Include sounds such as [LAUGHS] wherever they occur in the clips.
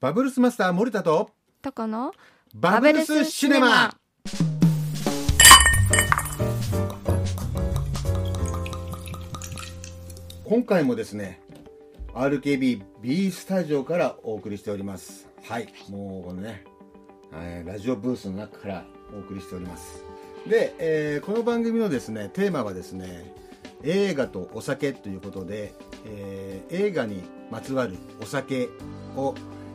バブルスマスター森田ととこのバブルスシネマ。今回もですね RKBB スタジオからお送りしております。はいもうこのね、はいラジオブースの中からお送りしております。で、えーこの番組のですねテーマはですね映画とお酒ということで、えー映画にまつわるお酒を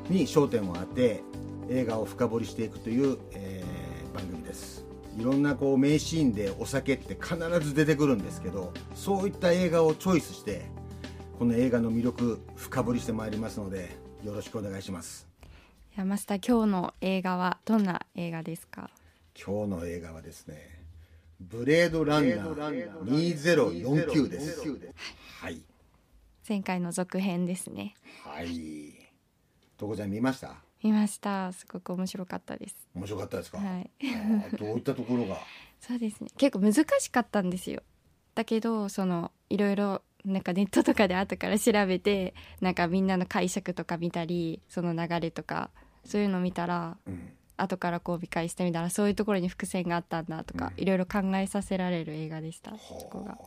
に焦点を当て映画を深掘りしていくという、えー番組です。いろんなこう名シーンでお酒って必ず出てくるんですけどそういった映画をチョイスしてこの映画の魅力深掘りしてまいりますのでよろしくお願いします。いやマスター今日の映画はどんな映画ですか？今日の映画はですねブレードランナー2049です。はい。前回の続編ですね。はいとこちゃん見ました？見ました。すごく面白かったです。面白かったですか、はい。どういったところが？[LAUGHS] そうですね。結構難しかったんですよ。だけどそのいろいろなんかネットとかで後から調べてなんかみんなの解釈とか見たりその流れとかそういうの見たらうん。後からこう見返してみたらそういうところに伏線があったんだとか、うん。いろいろ考えさせられる映画でした。そこが。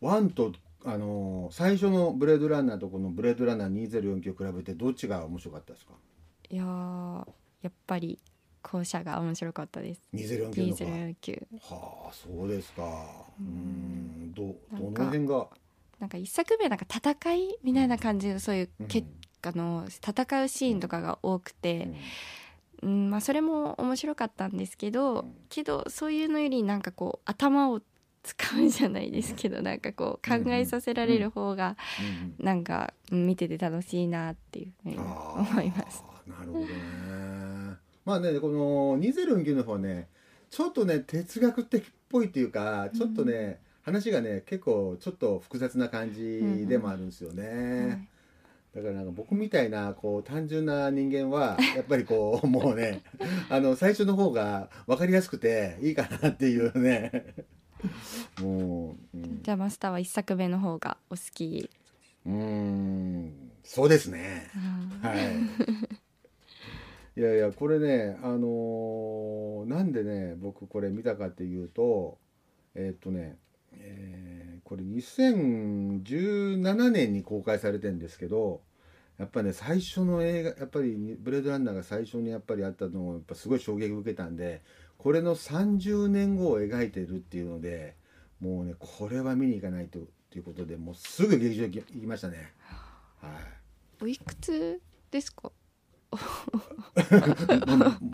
ワンとあのー最初のブレードランナーとこのブレードランナー2049を比べてどっちが面白かったですか？いやーやっぱり後者が面白かったです。2049の方2049はあそうですか。うん。どどの辺が？なんか一作目なんか戦いみたいな感じのそういううん。結果の戦うシーンとかが多くて、うんまあ、それも面白かったんですけど、うん。けどそういうのよりなんかこう頭を使うじゃないですけどなんかこう考えさせられる方がうんうん。なんかうん見てて楽しいなっていうふうにあ思います。ーなるほどね。まあねこの2049の方はねちょっとね哲学的っぽいっていうかちょっとね、話がね結構ちょっと複雑な感じでもあるんですよね、はい。だからなんか僕みたいなこう単純な人間はやっぱりこう [LAUGHS] もうねあの最初の方が分かりやすくていいかなっていうねもううん。じゃあマスターは一作目の方がお好き。うーん。そうですね。はい。いやいやこれねあのーなんでね僕これ見たかっていうとえーっとねえーこれ2017年に公開されてんですけどやっぱね最初の映画やっぱりブレードランナーが最初にやっぱりあったのをやっぱすごい衝撃を受けたんでこれの30年後を描いてるっていうのでもうねこれは見に行かないとっていうことでもうすぐ劇場行き行きましたね。はい。おいくつですか？[LAUGHS]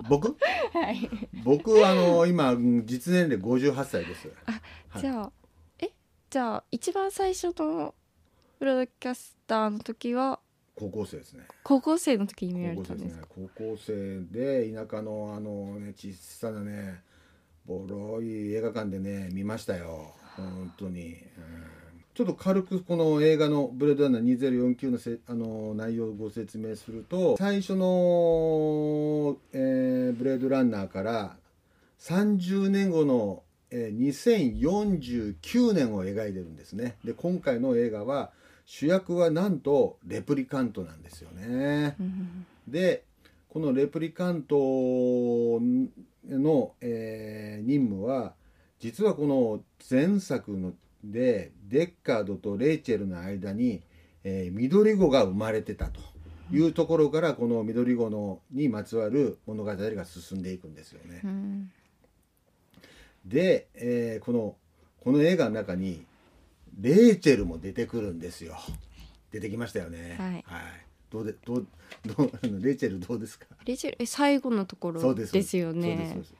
僕？はい。僕あの今実年齢58歳です。はい。じゃあえ？じゃあ一番最初のブロキャスターの時は高校生ですね。高校生の時に見られたんですか？高校生で田舎のあのね小さなねボロい映画館でね見ましたよ。本当に、うん。ちょっと軽くこの映画の「ブレードランナー2049のせ」あの内容をご説明すると最初の、えーブレードランナーから30年後の、えー2049年を描いてるんですね。で今回の映画は主役はなんとレプリカントなんですよね。うんでこのレプリカントの、えー任務は実はこの前作のでデッカードとレイチェルの間に、えー緑子が生まれてたというところからこの緑子のにまつわる物語が進んでいくんですよね。うんで、えーこのこの映画の中にレイチェルも出てくるんですよ。出てきましたよね。はい。どうでどうどうあのレイチェルどうですか？レジェルえ最後のところそうです。よそうですねそうです。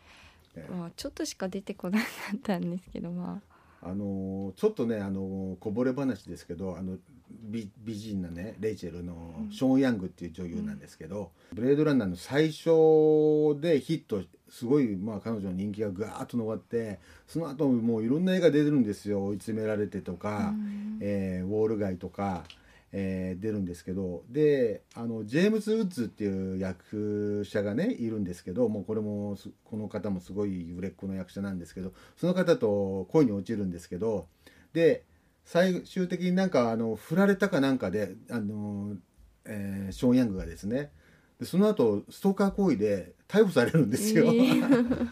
ええ。まあちょっとしか出てこなかったんですけどまあ。のーちょっとねあのーこぼれ話ですけどあの美美人なねレイチェルのショーン・ヤングっていう女優なんですけど、ブレードランナーの最初でヒットすごい、まあ、彼女の人気がガーッと上ってその後もういろんな映画出てるんですよ。追い詰められてとあか、えーウォール街とか、えー出るんですけど。であのジェームズ・ウッズっていう役者がねいるんですけどもうこれもすこの方もすごい売れっ子の役者なんですけどその方と恋に落ちるんですけどで最終的になんかあの振られたかなんかであのえーショーン・ヤングがですねでその後ストーカー行為で逮捕されるんですよ、えー。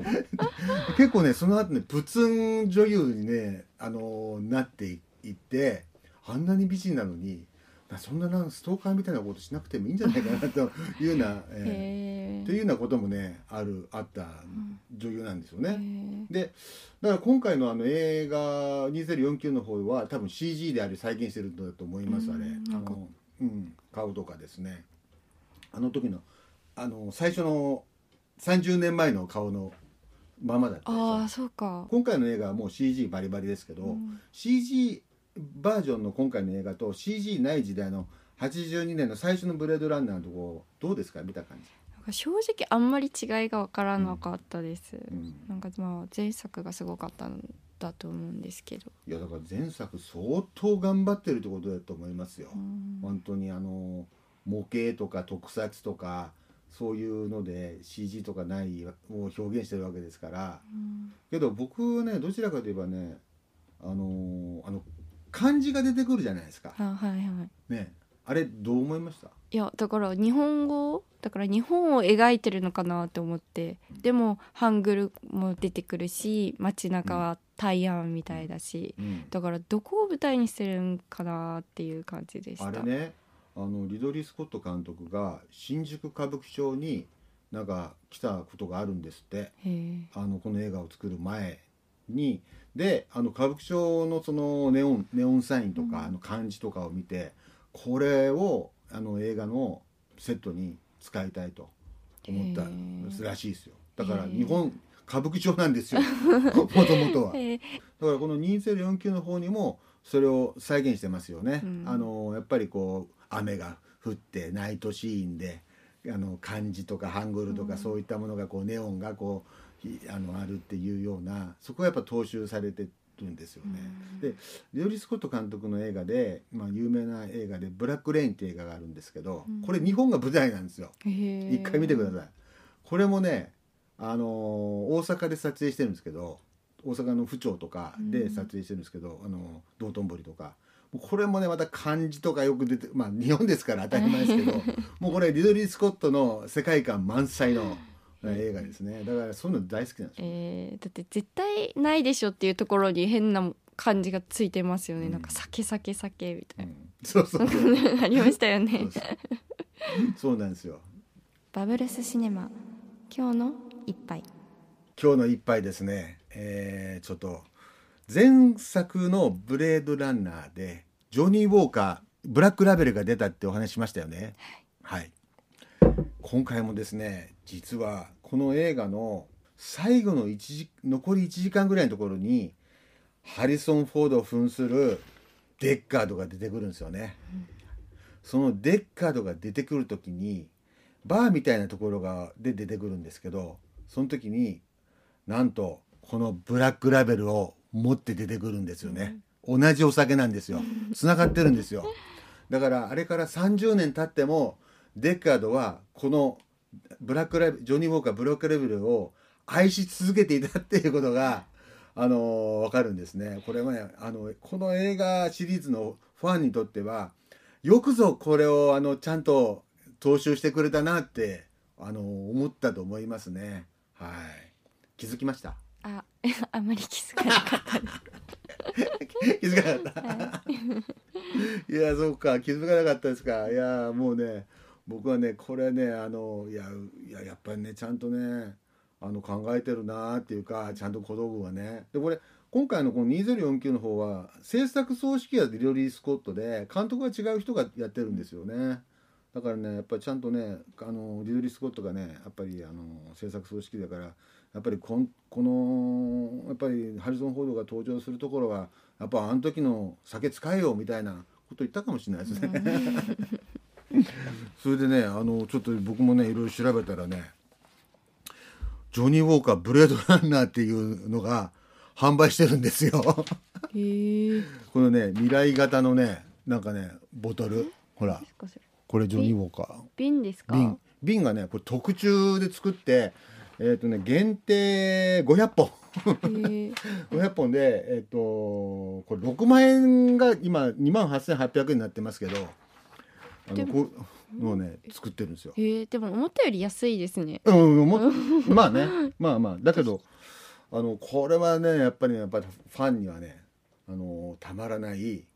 [LAUGHS] 結構ねその後ねプツン女優にね、あのーなっていいってあんなに美人なのになそんななストーカーみたいなことしなくてもいいんじゃないかなと [LAUGHS] いうような、えーへというようなこともねあるあった女優なんですよね。ー。でだから今回のあの映画2049の方は多分 CG であり再現してるんだと思います、うんあれあの、うん、顔とかですねあの時のあの最初の30年前の顔のままだったああそうか。今回の映画はもう CG バリバリですけど、うん。CG バージョンの今回の映画と CG ない時代の82年の最初の「ブレードランナー」のとこどうですか？見た感じ、なんか正直あんまり違いが分からなかったです、うん。なんかまあ前作がすごかったんだと思うんですけど、いやだから前作相当頑張ってるってことだと思いますよ、うん。本当にあの模型とか特撮とかそういうので CG とかないを表現してるわけですから。うん。けど僕はねどちらかといえばねあのあの漢字が出てくるじゃないですか。あはいはい。ね。あれどう思いました？いやだから日本語？だから日本を描いてるのかなと思って。でもハングルも出てくるし街中は台湾みたいだし、うん。だからどこを舞台にしてるんかなっていう感じでした。あれねあのリドリー・スコット監督が新宿歌舞伎町になんか来たことがあるんですって。あのこの映画を作る前に。であの歌舞伎町のそのネオンネオンサインとか、うん。あの漢字とかを見てこれをあの映画のセットに使いたいと思ったらしいですよ。だから日本歌舞伎町なんですよ。[LAUGHS] もともとは。だからこの2049の方にもそれを再現してますよね。うん。あのやっぱりこう雨が降ってナイトシーンであの漢字とかハングルとかうん。そういったものがこうネオンがこうひあのあるっていうようなそこがやっぱ踏襲されてるんですよね。でリオリ・スコット監督の映画で、まあ、有名な映画で「ブラック・レイン」っていう映画があるんですけど、うん。これ日本が舞台なんですよ。一回見てください。これもねあのー大阪で撮影してるんですけど大阪の府庁とかで撮影してるんですけど、あの道頓堀とかこれもねまた漢字とかよく出てまあ日本ですから当たり前ですけど [LAUGHS] もうこれリドリー・スコットの世界観満載のえ映画ですね。だからそういうの大好きなんですよ、えーだって絶対ないでしょっていうところに変な感じがついてますよね、うん。なんか酒酒酒みたいうん。そうそうそう。なありましたよそねうそう。そうなんですよ。バブルスシネマ今日の一杯。今日の一杯ですね、えーちょっと前作の「ブレードランナー」でジョニー・ウォーカーブラックラベルが出たってお話しましたよね。はい。今回もですね実はこの映画の最後の1時残り1時間ぐらいのところにハリソン・フォードを扮するデッカードが出てくるんですよね、そのデッカードが出てくる時にバーみたいなところがで出てくるんですけどその時になんとこのブラックラベルを持って出てくるんですよね、同じお酒なんですよ。つながってるんですよ。だからあれから30年経ってもデッカードはこのブラックラベルジョニー・ウォーカーブラックラベルを愛し続けていたっていうことがあのわかるんですね。これはねあのこの映画シリーズのファンにとってはよくぞこれをあのちゃんと踏襲してくれたなってあの思ったと思いますね。はい。気づきました？あ [LAUGHS] あんまり気づかなかった気づかなかった。[LAUGHS] い。[LAUGHS] やそうか。気づかなかったですか。いやもうね僕はねこれねあのいやいややっぱりねちゃんとねあの考えてるなっていうかちゃんと小道具はね。でこれ今回のこの2049の方は制作総指揮はリロリー・スコットで監督は違う人がやってるんですよね。だからねやっぱりちゃんとねあのリドリー・スコットがねやっぱりあの制作総指揮だからやっぱりこんこのやっぱりハリソン・フォードが登場するところはやっぱあの時の酒使えよみたいなこと言ったかもしれないですね。[LAUGHS] それでねあのちょっと僕もねいろいろ調べたらねジョニー・ウォーカーブレードランナーっていうのが販売してるんですよ。へえ。[LAUGHS] このね未来型のねなんかねボトル。ほら。これジョニー・ウォーカー。瓶ですか？瓶。瓶がねこれ特注で作ってえっ、とね限定500本。へえ500 [LAUGHS] 本でえっ、とこれ6万円が今2万8800円になってますけどあのこうのをね作ってるんですよ。へえでも思ったより安いですね。うん、も [LAUGHS] まあね。まあまあ。だけどあのこれはねやっぱりやっぱりファンにはねあのたまらない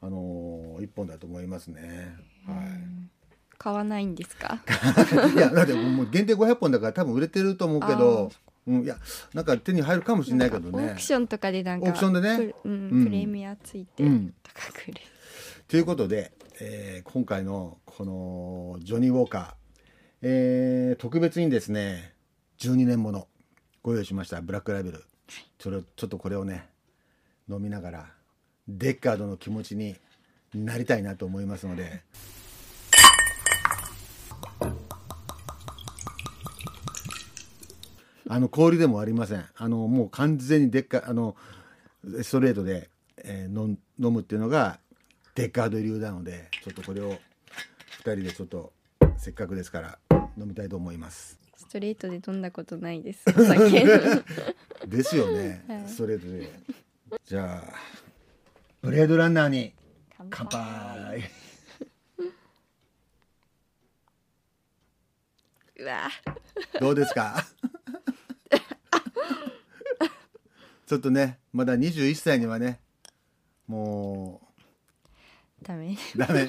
あの一本だと思いますね。はい。買わないんですか？[LAUGHS] いやだってもう限定500本だから多分売れてると思うけど、うん、いやなんか手に入るかもしれないけどね。オーク。ションとかでなんかオークションでね。プレうんうん。プレミアついてうん。高く売れる、ということで、えー今回のこのジョニー・ウォーカー、えー特別にですね12年ものご用意しましたブラックラベル。それをちょっとこれをね飲みながらデッカードの気持ちになりたいなと思いますので。あの氷でもありません。あのもう完全にでっかあのストレートで、えー飲むっていうのがデッカード流なので、ちょっとこれを二人でちょっとせっかくですから飲みたいと思います。ストレートで飲んだことないです [LAUGHS] ですよね、はいストレートで。じゃあブレードランナーに乾乾杯。うわどうですか？ちょっとねまだ21歳にはねもダメ。うダメ。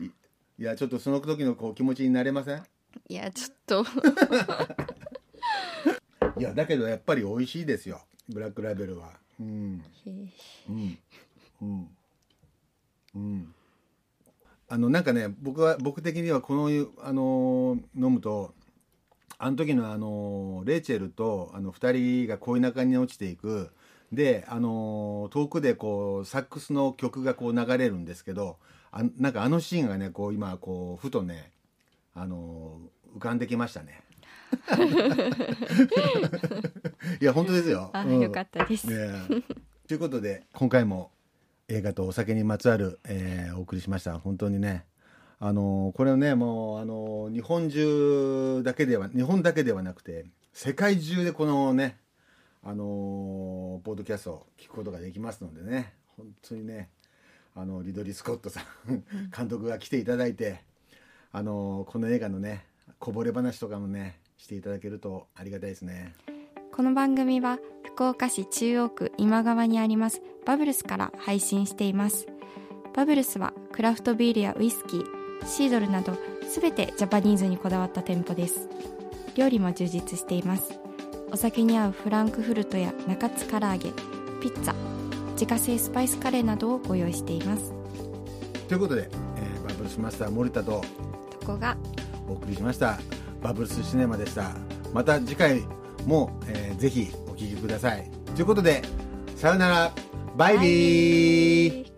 い [LAUGHS] いやちょっとその時のこう気持ちになれません？いやちょっと。[LAUGHS] いやだけどやっぱり美味しいですよ。ブラックラベルは。うん。うん。うん。うん。あのなんかね僕は僕的にはこのあの飲むとあの時のあのレイチェルとあの2人が恋仲に落ちていく。であの遠くでこうサックスの曲がこう流れるんですけどあなんかあのシーンがねこう今こうふとねあの浮かんできましたね。[LAUGHS] いや本当ですよ。あ、うん。よかったです、ということで今回も映画とお酒にまつわる、えーお送りしました。本当にねあのこれをねもうあの日本中だけでは日本だけではなくて世界中でこのねあのポッドキャストを聞くことができますのでね本当にねあのリドリー・スコットさん監督が来ていただいてあのこの映画のねこぼれ話とかもねしていただけるとありがたいですね。この番組は福岡市中央区今川にありますバブルスから配信していますバブルスはクラフトビールやウイスキーシードルなどすべてジャパニーズにこだわった店舗です。料理も充実しています。お酒に合うフランクフルトや中津唐揚げピッツァ自家製スパイスカレーなどをご用意しています。ということで、えーバブルスマスター森田ととこがお送りしました。バブルスシネマでした。また次回も、えーぜひお聴きください。ということでさよなら。バイビー。ー